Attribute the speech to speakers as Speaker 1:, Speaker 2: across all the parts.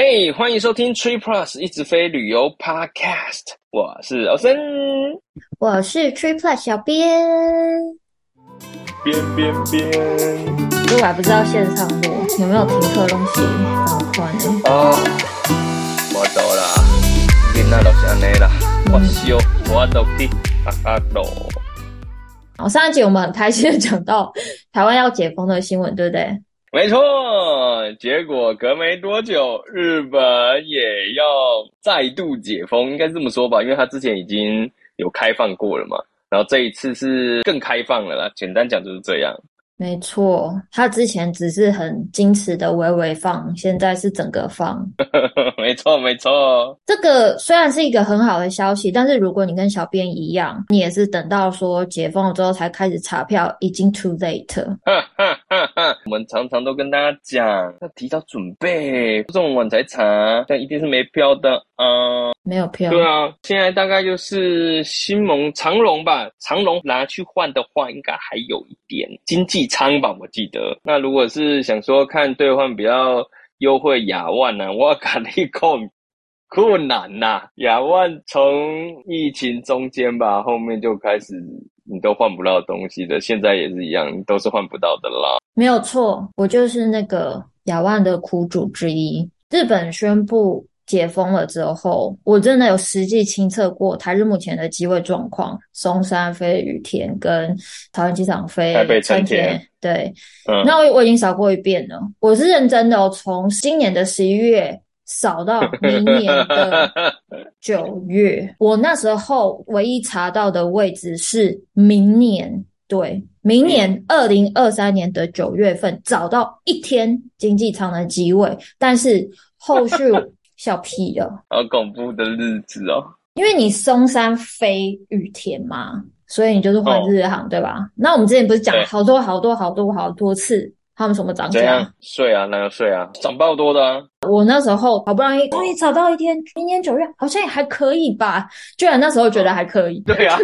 Speaker 1: 嘿，欢迎收听 Tree Plus 一直飞旅游 Podcast，我是欧森，
Speaker 2: 我是 Tree Plus 小编，
Speaker 1: 编编编，
Speaker 2: 如果还不知道线上路有没有停课东西，好快呢？
Speaker 1: 哦，我到了，今天就是这样啦，我修我都去哈哈喽。
Speaker 2: 好，上一集我们很开心的讲到台湾要解封的新闻，对不对？
Speaker 1: 没错，结果隔没多久，日本也要再度解封，应该这么说吧，因为他之前已经有开放过了嘛，然后这一次是更开放了啦。简单讲就是这样。
Speaker 2: 没错，他之前只是很矜持的微微放，现在是整个放。
Speaker 1: 没错，没错。
Speaker 2: 这个虽然是一个很好的消息，但是如果你跟小编一样，你也是等到说解封了之后才开始查票，已经 too late。
Speaker 1: 我们常常都跟大家讲，要提早准备，这么晚才查，但一定是没票的啊。
Speaker 2: 没有票。
Speaker 1: 对啊，现在大概就是新盟长龙吧，长龙拿去换的话，应该还有一点经济仓吧，我记得。那如果是想说看兑换比较优惠亚万呢，我跟你讲困难呐。亚万从疫情中间吧，后面就开始你都换不到东西的，现在也是一样，都是换不到的啦。
Speaker 2: 没有错，我就是那个亚万的苦主之一。日本宣布。解封了之后，我真的有实际亲测过台日目前的机位状况，松山飞羽田跟桃园机场飞成田，对，嗯、那我我已经扫过一遍了，我是认真的、哦，从今年的十一月扫到 明年的九月，我那时候唯一查到的位置是明年，对，明年二零二三年的九月份找到一天经济舱的机位，但是后续。笑屁了，
Speaker 1: 好恐怖的日子哦！
Speaker 2: 因为你松山飞羽田嘛，所以你就是换日航，哦、对吧？那我们之前不是讲好多好多好多好多次，他们什么涨价？
Speaker 1: 税啊，哪个税啊？涨爆多的啊！
Speaker 2: 我那时候好不容易终于找到一天，明年九月好像也还可以吧？居然那时候觉得还可以。
Speaker 1: 对啊，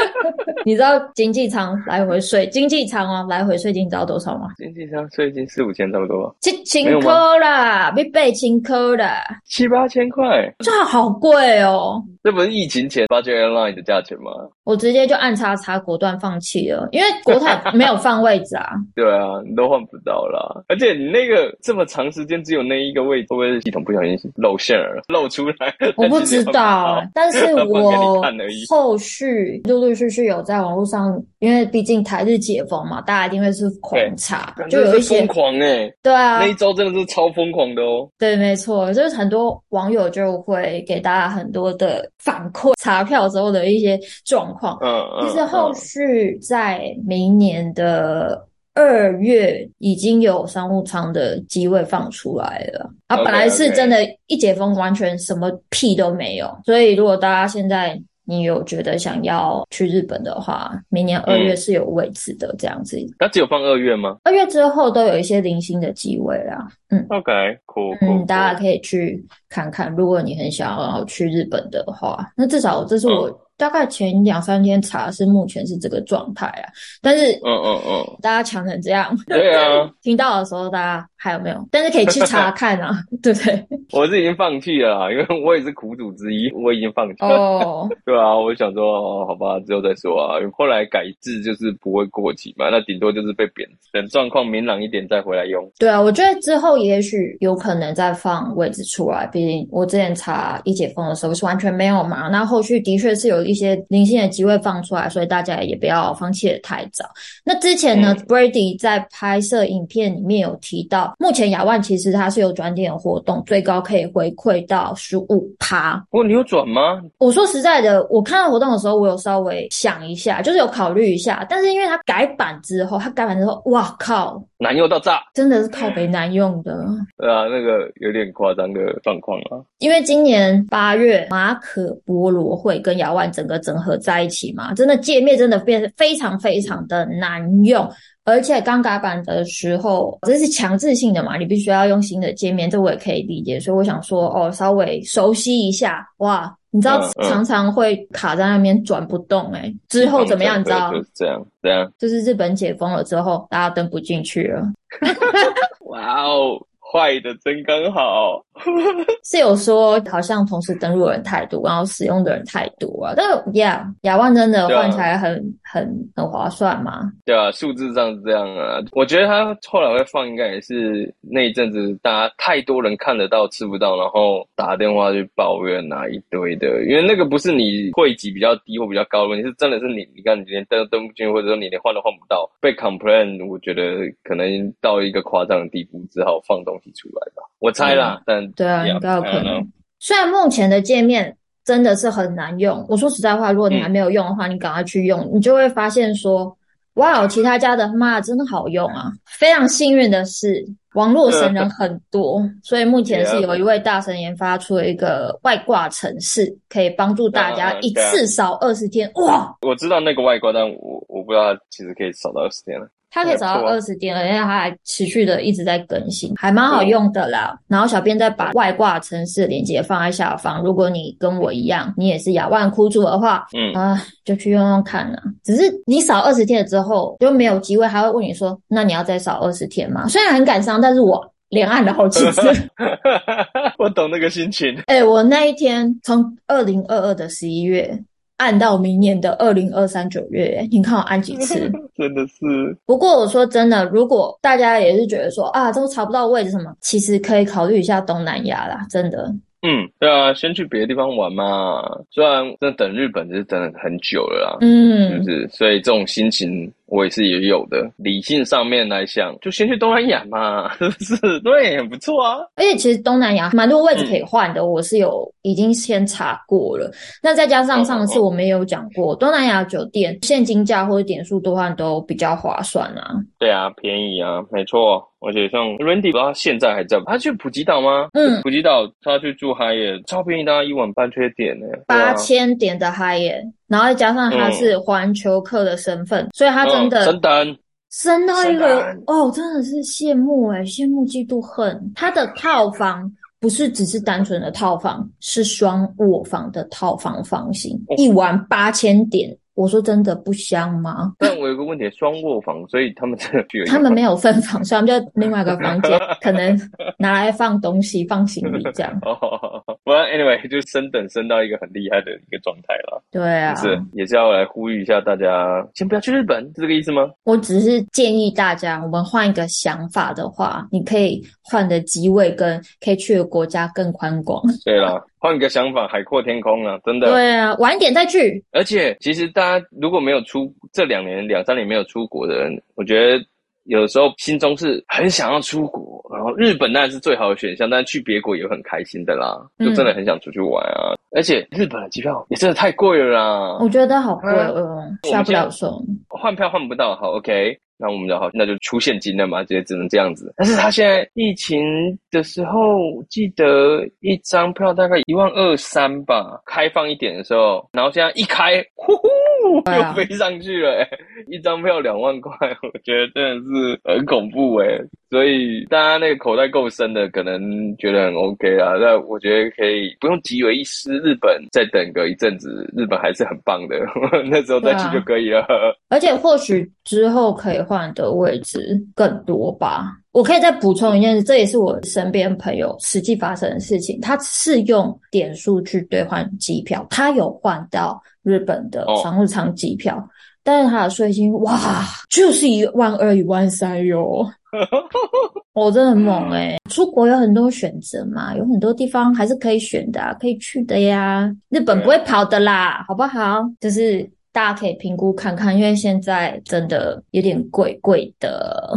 Speaker 2: 你知道经济舱来回税，经济舱啊来回税金你知道多少吗？
Speaker 1: 经济舱税金四五千差不多。
Speaker 2: 七千块啦，比八千块啦，
Speaker 1: 七八千块，
Speaker 2: 这好贵哦。
Speaker 1: 这不是疫情前 Budget Airline 的价钱吗？
Speaker 2: 我直接就按叉叉果断放弃了，因为国泰没有放位置啊。
Speaker 1: 对啊，你都换不到啦，而且你那个这么长时间只有那一个位置。会不会是系统不小心露馅儿露出来？
Speaker 2: 我不知道，但是我 后续陆陆续续有在网络上，因为毕竟台日解封嘛，大家一定会是狂查，就有一些
Speaker 1: 疯狂哎，对啊，那一周真的是超疯狂的哦。
Speaker 2: 对，没错，就是很多网友就会给大家很多的反馈，查票之后的一些状况。嗯嗯，其实后续在明年的。二月已经有商务舱的机位放出来了啊！本来是真的，一解封完全什么屁都没有。所以如果大家现在你有觉得想要去日本的话，明年二月是有位置的，这样子。
Speaker 1: 它只有放二月吗？
Speaker 2: 二月之后都有一些零星的机位啦。嗯
Speaker 1: ，OK，cool，
Speaker 2: 嗯，大家可以去看看。如果你很想要去日本的话，那至少这是我。大概前两三天查是目前是这个状态啊，但是嗯嗯嗯，大家强成这样，
Speaker 1: 对啊，
Speaker 2: 听到的时候大家还有没有？但是可以去查 看啊，对不对？
Speaker 1: 我是已经放弃了啦，因为我也是苦主之一，我已经放弃了。哦，对啊，我想说哦，好吧，之后再说啊。后来改制就是不会过期嘛，那顶多就是被贬，等状况明朗一点再回来用。
Speaker 2: 对啊，我觉得之后也许有可能再放位置出来，毕竟我之前查一解封的时候是完全没有嘛，那后续的确是有。一些零星的机会放出来，所以大家也不要放弃的太早。那之前呢、嗯、Brady 在拍摄影片里面有提到，目前亚万其实它是有转点活动，最高可以回馈到十五趴。
Speaker 1: 哦，你有转吗？
Speaker 2: 我说实在的，我看到活动的时候，我有稍微想一下，就是有考虑一下，但是因为它改版之后，它改版之后，哇靠！
Speaker 1: 难用到炸，
Speaker 2: 真的是靠北难用的。
Speaker 1: 对啊，那个有点夸张的状况啊。
Speaker 2: 因为今年八月马可波罗会跟亚万整个整合在一起嘛，真的界面真的变得非常非常的难用，而且刚改版的时候，这是强制性的嘛，你必须要用新的界面，这我也可以理解。所以我想说，哦，稍微熟悉一下，哇。你知道常常会卡在那边转不动哎、欸，之后怎么样？你知道？
Speaker 1: 就是这样，这样。
Speaker 2: 就是日本解封了之后，大家登不进去了。
Speaker 1: 哇哦坏的真刚好。
Speaker 2: 是有说好像同时登录的人太多，然后使用的人太多啊。但是，Yeah，亚万真的换起来很、啊、很很划算嘛？
Speaker 1: 对啊，数字上是这样啊。我觉得他后来会放，应该也是那一阵子大家太多人看得到吃不到，然后打电话去抱怨啊一堆的。因为那个不是你会籍比较低或比较高的问题，是真的是你，你看你连登登不进，或者说你连换都换不到，被 complain，我觉得可能到一个夸张的地步，只好放东西出来吧。我猜啦，嗯、但
Speaker 2: 对啊，应该有可能。虽然目前的界面真的是很难用，我说实在话，如果你还没有用的话，嗯、你赶快去用，你就会发现说，哇，其他家的妈真的好用啊！非常幸运的是，网络神人很多，所以目前是有一位大神研发出了一个外挂程式，可以帮助大家一次扫二十天。哇！
Speaker 1: 我知道那个外挂，但我我不知道它其实可以扫到二十天了。
Speaker 2: 它可以找到二十天了，因为它还持续的一直在更新，还蛮好用的啦。然后小编再把外挂程式链接放在下方，如果你跟我一样，你也是亚万苦主的话，嗯啊，就去用用看啦。只是你扫二十天了之后就没有机会，还会问你说，那你要再扫二十天吗？虽然很感伤，但是我连按了好几次。
Speaker 1: 我懂那个心情。
Speaker 2: 哎、欸，我那一天从二零二二的十一月。按到明年的二零二三九月，你看我按几次？
Speaker 1: 真的是。
Speaker 2: 不过我说真的，如果大家也是觉得说啊，都查不到位置什么，其实可以考虑一下东南亚啦，真的。
Speaker 1: 嗯，对啊，先去别的地方玩嘛。虽然真的等日本是等了很久了啦，
Speaker 2: 嗯，
Speaker 1: 是不是？所以这种心情。我也是也有的，理性上面来想，就先去东南亚嘛，是不是？对，很不错啊。
Speaker 2: 而且其实东南亚蛮多位置可以换的，嗯、我是有已经先查过了。那再加上上次我们也有讲过，哦哦哦东南亚酒店现金价或者点数兑换都比较划算啊。
Speaker 1: 对啊，便宜啊，没错。而且像 Randy，不知道他现在还在不？他去普吉岛吗？嗯，普吉岛他去住 Hyatt，超便宜，大概一晚半缺点呢，
Speaker 2: 八千点的 Hyatt。然后再加上他是环球客的身份，嗯、所以他真的
Speaker 1: 升等
Speaker 2: 升到一个哦，真的是羡慕哎羡慕嫉妒恨。他的套房不是只是单纯的套房，是双卧房的套房房型，哦、一晚八千点。我说真的不香吗？
Speaker 1: 但我有个问题，双卧房，所以他们真的
Speaker 2: 他们没有分房，所以他们就另外一个房间，可能拿来放东西、放行李这样。
Speaker 1: 哦，不然 anyway 就升等升到一个很厉害的一个状态了。
Speaker 2: 对啊，
Speaker 1: 是也是要来呼吁一下大家，先不要去日本，是这个意思吗？
Speaker 2: 我只是建议大家，我们换一个想法的话，你可以换的机位跟可以去的国家更宽广。
Speaker 1: 对啦。换一个想法，海阔天空啊！真的。
Speaker 2: 对啊，晚一点再去。
Speaker 1: 而且，其实大家如果没有出这两年、两三年没有出国的人，我觉得有的时候心中是很想要出国。然后，日本当然是最好的选项，但是去别国也很开心的啦。就真的很想出去玩啊！嗯、而且，日本的机票也真的太贵了啦。
Speaker 2: 我觉得好贵哦，下不了手。
Speaker 1: 换票换不到，好，OK。那我们就好，那就出现金了嘛，就只能这样子。但是他现在疫情的时候，记得一张票大概一万二三吧，开放一点的时候，然后现在一开，呼呼，又飞上去了，欸，一张票两万块，我觉得真的是很恐怖诶、欸所以大家那个口袋够深的，可能觉得很 OK 啊。那我觉得可以不用急为一失，日本再等个一阵子，日本还是很棒的，那时候再去就可以了。啊、
Speaker 2: 而且或许之后可以换的位置更多吧。我可以再补充一件事，这也是我身边朋友实际发生的事情。他是用点数去兑换机票，他有换到日本的商务舱机票，哦、但是他的税金哇，就是一万二、一万三哟。我、哦、真的很猛诶、欸、出国有很多选择嘛，有很多地方还是可以选的、啊，可以去的呀。日本不会跑的啦，好不好？就是大家可以评估看看，因为现在真的有点贵贵的。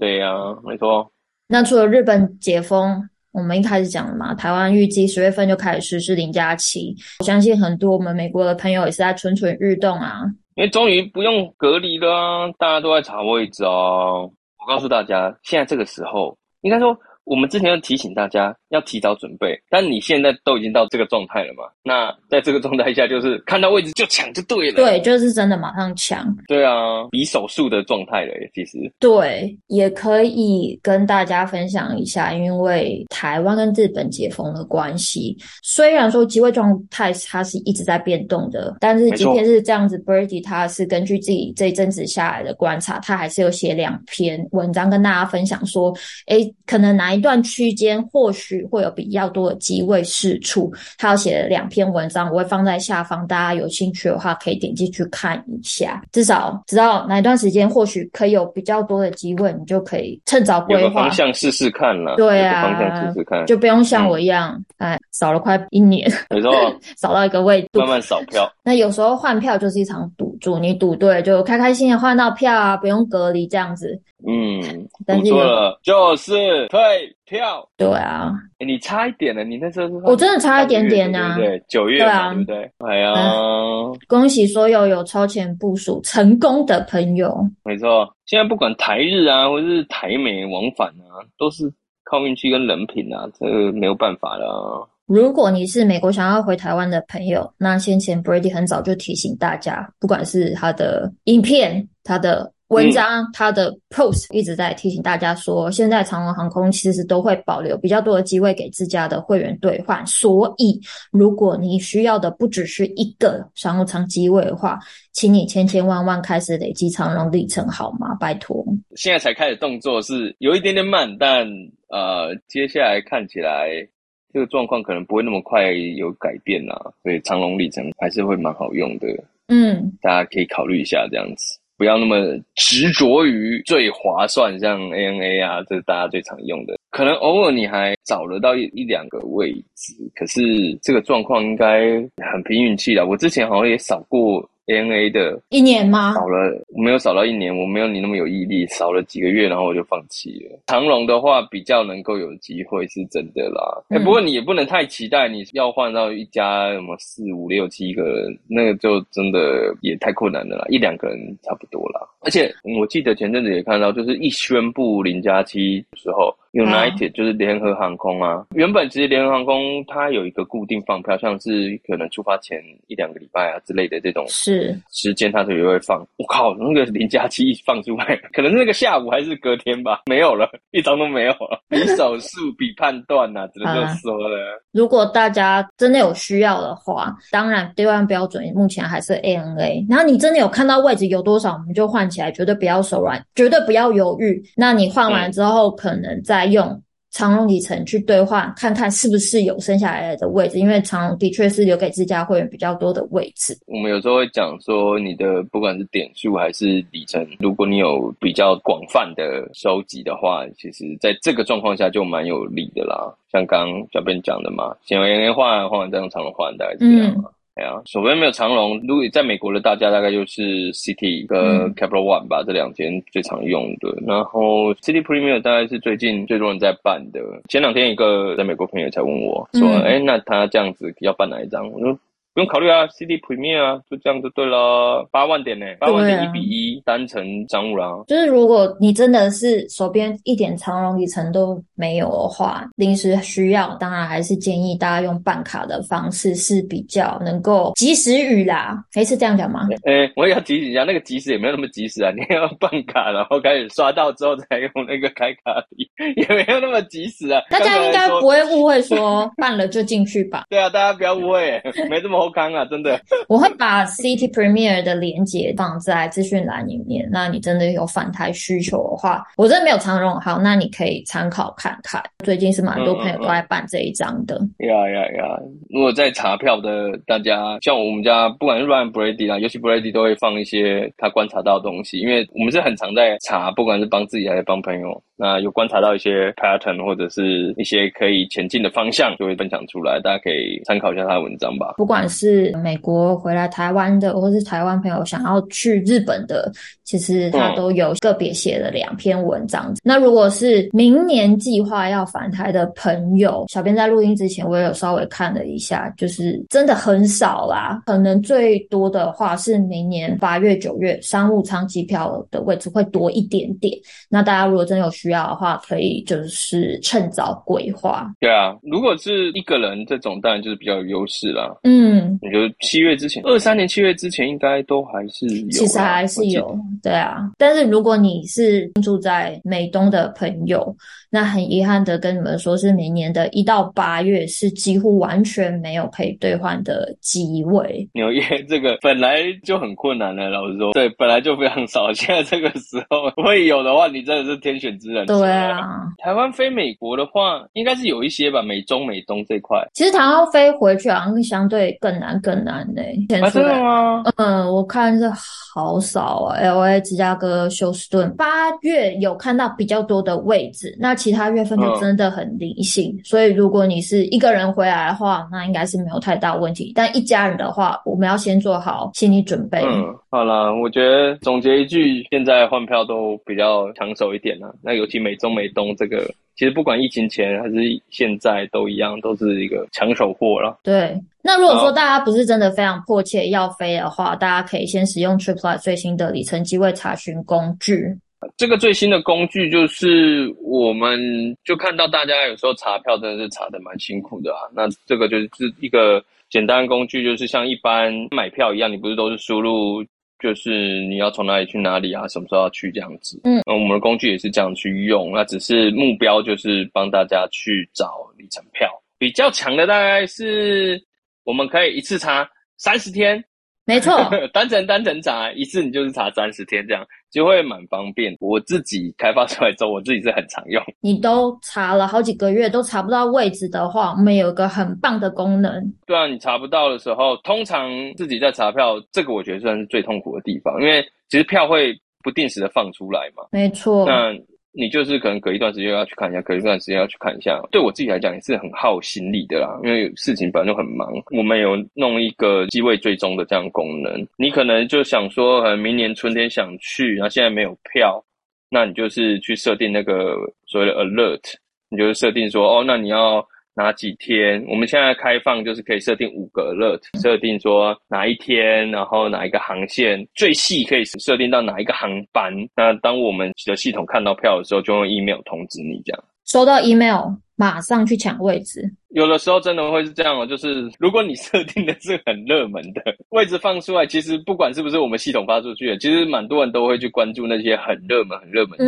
Speaker 1: 对呀、啊，没错。
Speaker 2: 那除了日本解封，我们一开始讲了嘛，台湾预计十月份就开始实施零加七。我相信很多我们美国的朋友也是在蠢蠢欲动啊，
Speaker 1: 因为终于不用隔离了、啊，大家都在查位置哦。我告诉大家，现在这个时候，应该说，我们之前要提醒大家，要提早准备。但你现在都已经到这个状态了嘛？那在这个状态下，就是看到位置就抢就对了。
Speaker 2: 对，就是真的马上抢。
Speaker 1: 对啊，比手速的状态了耶，其实。
Speaker 2: 对，也可以跟大家分享一下，因为台湾跟日本解封的关系，虽然说机会状态它是一直在变动的，但是即便是这样子，Birdy 他是根据自己这一阵子下来的观察，他还是有写两篇文章跟大家分享说，诶，可能哪一段区间或许会有比较多的机会试出，他有写了两篇文章，我会放在下方，大家有兴趣的话可以点进去看一下，至少知道哪一段时间或许可以有比较多的机会，你就可以趁早规划。
Speaker 1: 方向试试看了，
Speaker 2: 对啊，
Speaker 1: 方向试试看，
Speaker 2: 就不用像我一样，哎、嗯，扫了快一年，
Speaker 1: 没错，
Speaker 2: 扫到一个位置，
Speaker 1: 慢慢扫票。
Speaker 2: 那有时候换票就是一场赌注，你赌对就开开心心换到票啊，不用隔离这样子。
Speaker 1: 嗯，赌错了就是退票。
Speaker 2: 对啊，
Speaker 1: 欸、你差一点了，你那时候是
Speaker 2: 我真的差一点点啊，
Speaker 1: 对对？九月对啊，对不对？哎呀、
Speaker 2: 嗯，恭喜所有有超前部署成功的朋友。
Speaker 1: 没错，现在不管台日啊，或者是台美往返啊，都是靠运气跟人品啊，这个没有办法了啊。
Speaker 2: 如果你是美国想要回台湾的朋友，那先前 Brady 很早就提醒大家，不管是他的影片、他的文章、嗯、他的 post，一直在提醒大家说，现在长荣航空其实都会保留比较多的机会给自家的会员兑换。所以，如果你需要的不只是一个商务舱机位的话，请你千千万万开始累积长荣里程好吗？拜托。
Speaker 1: 现在才开始动作是有一点点慢，但呃，接下来看起来。这个状况可能不会那么快有改变啦，所以长龙里程还是会蛮好用的。
Speaker 2: 嗯，
Speaker 1: 大家可以考虑一下这样子，不要那么执着于最划算，像 ANA 啊，这是大家最常用的。可能偶尔你还找得到一一两个位置，可是这个状况应该很凭运气啦。我之前好像也扫过。ANA 的
Speaker 2: 一年吗？
Speaker 1: 少了，没有少到一年，我没有你那么有毅力，少了几个月，然后我就放弃了。长龙的话比较能够有机会，是真的啦。哎、嗯欸，不过你也不能太期待，你要换到一家什么四五六七个人，那个就真的也太困难了啦，一两个人差不多啦。而且我记得前阵子也看到，就是一宣布零加七的时候。United 就是联合航空啊，原本其实联合航空它有一个固定放票，像是可能出发前一两个礼拜啊之类的这种是时间，它就也会放。我靠，那个零加七一放出来，可能是那个下午还是隔天吧，没有了，一张都没有了。比手速，比判断呐，只能这么说了。
Speaker 2: 如果大家真的有需要的话，当然兑换标准目前还是 ANA。然后你真的有看到位置有多少，我们就换起来，绝对不要手软，绝对不要犹豫。那你换完之后，嗯、可能再用长荣里程去兑换，看看是不是有剩下来的位置，因为长荣的确是留给自家会员比较多的位置。
Speaker 1: 我们有时候会讲说，你的不管是点数还是里程，如果你有比较广泛的收集的话，其实在这个状况下就蛮有利的啦。像刚刚小编讲的嘛，先用 ANA 换，换完再用长荣换，大概是这样嘛。嗯对啊，手边没有长龙，如果在美国的大家大概就是 City 跟 Capital One 吧，嗯、这两间最常用的。然后 City Premier 大概是最近最多人在办的。前两天一个在美国朋友才问我说：“哎、嗯，那他这样子要办哪一张？”我说。不用考虑啊，City Premier 啊，就这样就对了。八万点呢，八万点一比一单程商务啦。
Speaker 2: 就是如果你真的是手边一点长荣里程都没有的话，临时需要，当然还是建议大家用办卡的方式是比较能够及时雨啦。可以是这样讲吗？
Speaker 1: 哎、欸，我也要提醒一下，那个及时也没有那么及时啊。你要办卡，然后开始刷到之后才用那个开卡礼，也没有那么及时啊。
Speaker 2: 大家应该不会误会说办了就进去吧？
Speaker 1: 对啊，大家不要误会，没这么。好康啊！真的，
Speaker 2: 我会把 City Premier 的链接放在资讯栏里面。那你真的有反台需求的话，我真的没有长荣好，那你可以参考看看。最近是蛮多朋友都在办这一张的。
Speaker 1: 呀呀呀！如果在查票的大家，像我们家不管是 Ryan Brady 啦，尤其 Brady 都会放一些他观察到的东西，因为我们是很常在查，不管是帮自己还是帮朋友。那有观察到一些 pattern 或者是一些可以前进的方向，就会分享出来，大家可以参考一下他的文章吧。
Speaker 2: 不管是美国回来台湾的，或是台湾朋友想要去日本的，其实他都有个别写了两篇文章。嗯。那如果是明年计划要返台的朋友，小编在录音之前我也有稍微看了一下，就是真的很少啦，可能最多的话是明年八月、九月商务舱机票的位置会多一点点。那大家如果真有需需要的话，可以就是趁早规划。
Speaker 1: 对啊，如果是一个人这种，当然就是比较有优势啦。
Speaker 2: 嗯，
Speaker 1: 你就七月之前，二三年七月之前应该都还是有，
Speaker 2: 其实还是有，对啊。但是如果你是住在美东的朋友，那很遗憾的跟你们说，是明年的一到八月是几乎完全没有可以兑换的机会。
Speaker 1: 纽约这个本来就很困难了，老实说，对，本来就非常少。现在这个时候会有的话，你真的是天选之人。
Speaker 2: 对啊，
Speaker 1: 台湾飞美国的话，应该是有一些吧，美中美东这块。
Speaker 2: 其实台湾飞回去好像相对更难更难呢、欸。
Speaker 1: 啊，真的吗？
Speaker 2: 嗯，我看是好少啊，LA、芝加哥、休斯顿，八月有看到比较多的位置，那其他月份就真的很离线。嗯、所以如果你是一个人回来的话，那应该是没有太大问题。但一家人的话，我们要先做好心理准备。
Speaker 1: 嗯，好了，我觉得总结一句，现在换票都比较抢手一点啦。那尤其美中美东这个，其实不管疫情前还是现在都一样，都是一个抢手货了。
Speaker 2: 对，那如果说大家不是真的非常迫切要飞的话，大家可以先使用 Triplet 最新的里程机位查询工具。
Speaker 1: 这个最新的工具就是，我们就看到大家有时候查票真的是查的蛮辛苦的啊。那这个就是一个简单工具，就是像一般买票一样，你不是都是输入，就是你要从哪里去哪里啊，什么时候要去这样子。嗯，那我们的工具也是这样去用，那只是目标就是帮大家去找里程票。比较强的大概是我们可以一次查三十天。
Speaker 2: 没错，
Speaker 1: 单程单程查一次，你就是查三十天，这样就会蛮方便。我自己开发出来之后，我自己是很常用。
Speaker 2: 你都查了好几个月都查不到位置的话，我们有一个很棒的功能。
Speaker 1: 对啊，你查不到的时候，通常自己在查票，这个我觉得算是最痛苦的地方，因为其实票会不定时的放出来嘛。
Speaker 2: 没错。
Speaker 1: 那你就是可能隔一段时间要去看一下，隔一段时间要去看一下。对我自己来讲也是很耗心力的啦，因为事情本来就很忙。我们有弄一个机位追踪的这样功能，你可能就想说，呃，明年春天想去，然后现在没有票，那你就是去设定那个所谓的 alert，你就是设定说，哦，那你要。哪几天？我们现在开放就是可以设定五个 alert，设定说哪一天，然后哪一个航线，最细可以设定到哪一个航班。那当我们的系统看到票的时候，就用 email 通知你这样。
Speaker 2: 收到 email，马上去抢位置。
Speaker 1: 有的时候真的会是这样哦，就是如果你 设定的是很热门的位置放出来，其实不管是不是我们系统发出去的，其实蛮多人都会去关注那些很热门、很热门的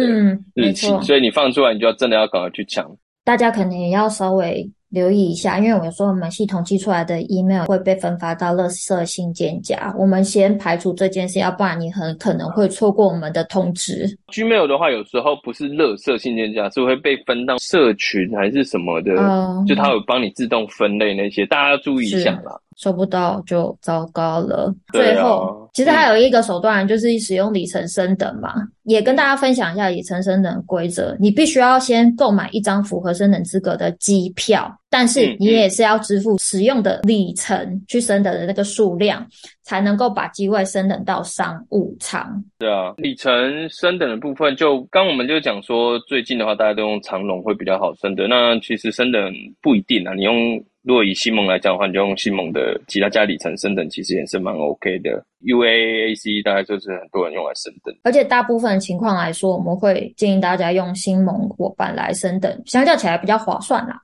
Speaker 1: 日期，嗯，所以你放出来，你就要真的要赶快去抢。
Speaker 2: 大家可能也要稍微留意一下，因为我说我们系统寄出来的 email 会被分发到垃圾信件夹，我们先排除这件事，要不然你很可能会错过我们的通知。
Speaker 1: Gmail 的话，有时候不是垃圾信件夹，是会被分到社群还是什么的，嗯、就它有帮你自动分类那些，大家要注意一下啦。
Speaker 2: 收不到就糟糕了。最后，其实还有一个手段，就是使用里程升等嘛，嗯、也跟大家分享一下里程升等规则。你必须要先购买一张符合升等资格的机票，但是你也是要支付使用的里程去升等的那个数量，才能够把机位升等到商务舱。
Speaker 1: 对啊，里程升等的部分，就刚我们就讲说，最近的话大家都用长龙会比较好升等。那其实升等不一定啊，你用。如果以新盟来讲的话，你就用新盟的其他加里程升等，其实也是蛮 OK 的。UAAC 大概就是很多人用来升等，
Speaker 2: 而且大部分情况来说，我们会建议大家用新盟伙伴来升等，相较起来比较划算啦。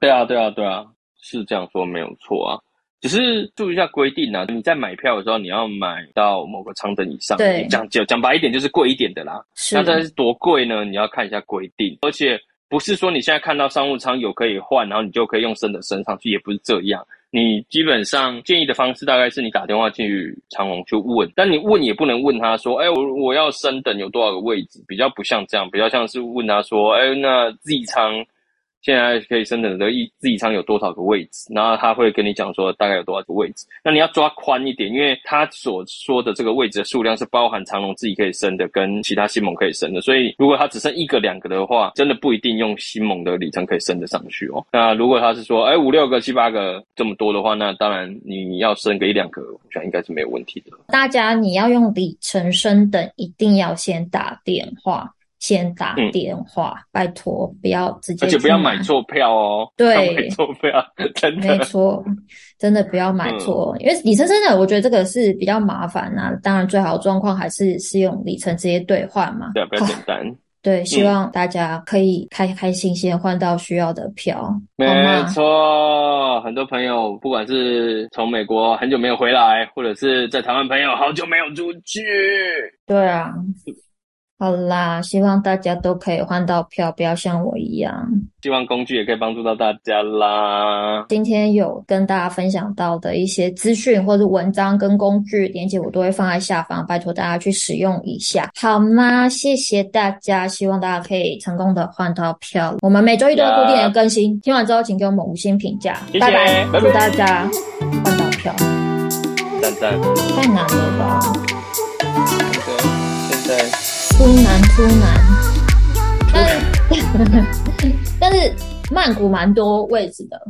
Speaker 1: 对啊，对啊，对啊，是这样说没有错啊。只是注意一下规定啊，你在买票的时候，你要买到某个舱等以上。
Speaker 2: 对，
Speaker 1: 讲讲讲白一点，就是贵一点的啦。
Speaker 2: 是。
Speaker 1: 那但是多贵呢？你要看一下规定，而且。不是说你现在看到商务舱有可以换，然后你就可以用升的升上去，也不是这样。你基本上建议的方式大概是你打电话去长隆去问，但你问也不能问他说，哎，我我要升等有多少个位置，比较不像这样，比较像是问他说，哎，那 Z 舱。现在可以升等的一自己舱有多少个位置？然后他会跟你讲说大概有多少个位置。那你要抓宽一点，因为他所说的这个位置的数量是包含长荣自己可以升的，跟其他新盟可以升的。所以如果他只剩一个两个的话，真的不一定用新盟的里程可以升得上去哦。那如果他是说，哎，五六个、七八个这么多的话，那当然你要升个一两个，我想应该是没有问题的。
Speaker 2: 大家你要用里程升等，一定要先打电话。先打电话，嗯、拜托不要直接，
Speaker 1: 而且不要买错票哦。
Speaker 2: 对，
Speaker 1: 买错票，真的。
Speaker 2: 没错，真的不要买错，嗯、因为里程真的，我觉得这个是比较麻烦啊。当然，最好的状况还是是用里程直接兑换嘛。
Speaker 1: 对，比较简单。
Speaker 2: 对，希望大家可以开开心心换到需要的票，
Speaker 1: 没错。很多朋友不管是从美国很久没有回来，或者是在台湾朋友好久没有出去，
Speaker 2: 对啊。好啦，希望大家都可以换到票，不要像我一样。
Speaker 1: 希望工具也可以帮助到大家啦。
Speaker 2: 今天有跟大家分享到的一些资讯或者文章跟工具链接，我都会放在下方，拜托大家去使用一下，好吗？谢谢大家，希望大家可以成功的换到票。我们每周一都会固定的更新，听完之后请给我们五星评价，
Speaker 1: 谢谢
Speaker 2: 拜拜，
Speaker 1: 拜拜，
Speaker 2: 祝大家换到票。
Speaker 1: 赞赞，
Speaker 2: 太难了吧？
Speaker 1: 对，现在。
Speaker 2: 出难出难，但是但是曼谷蛮多位置的。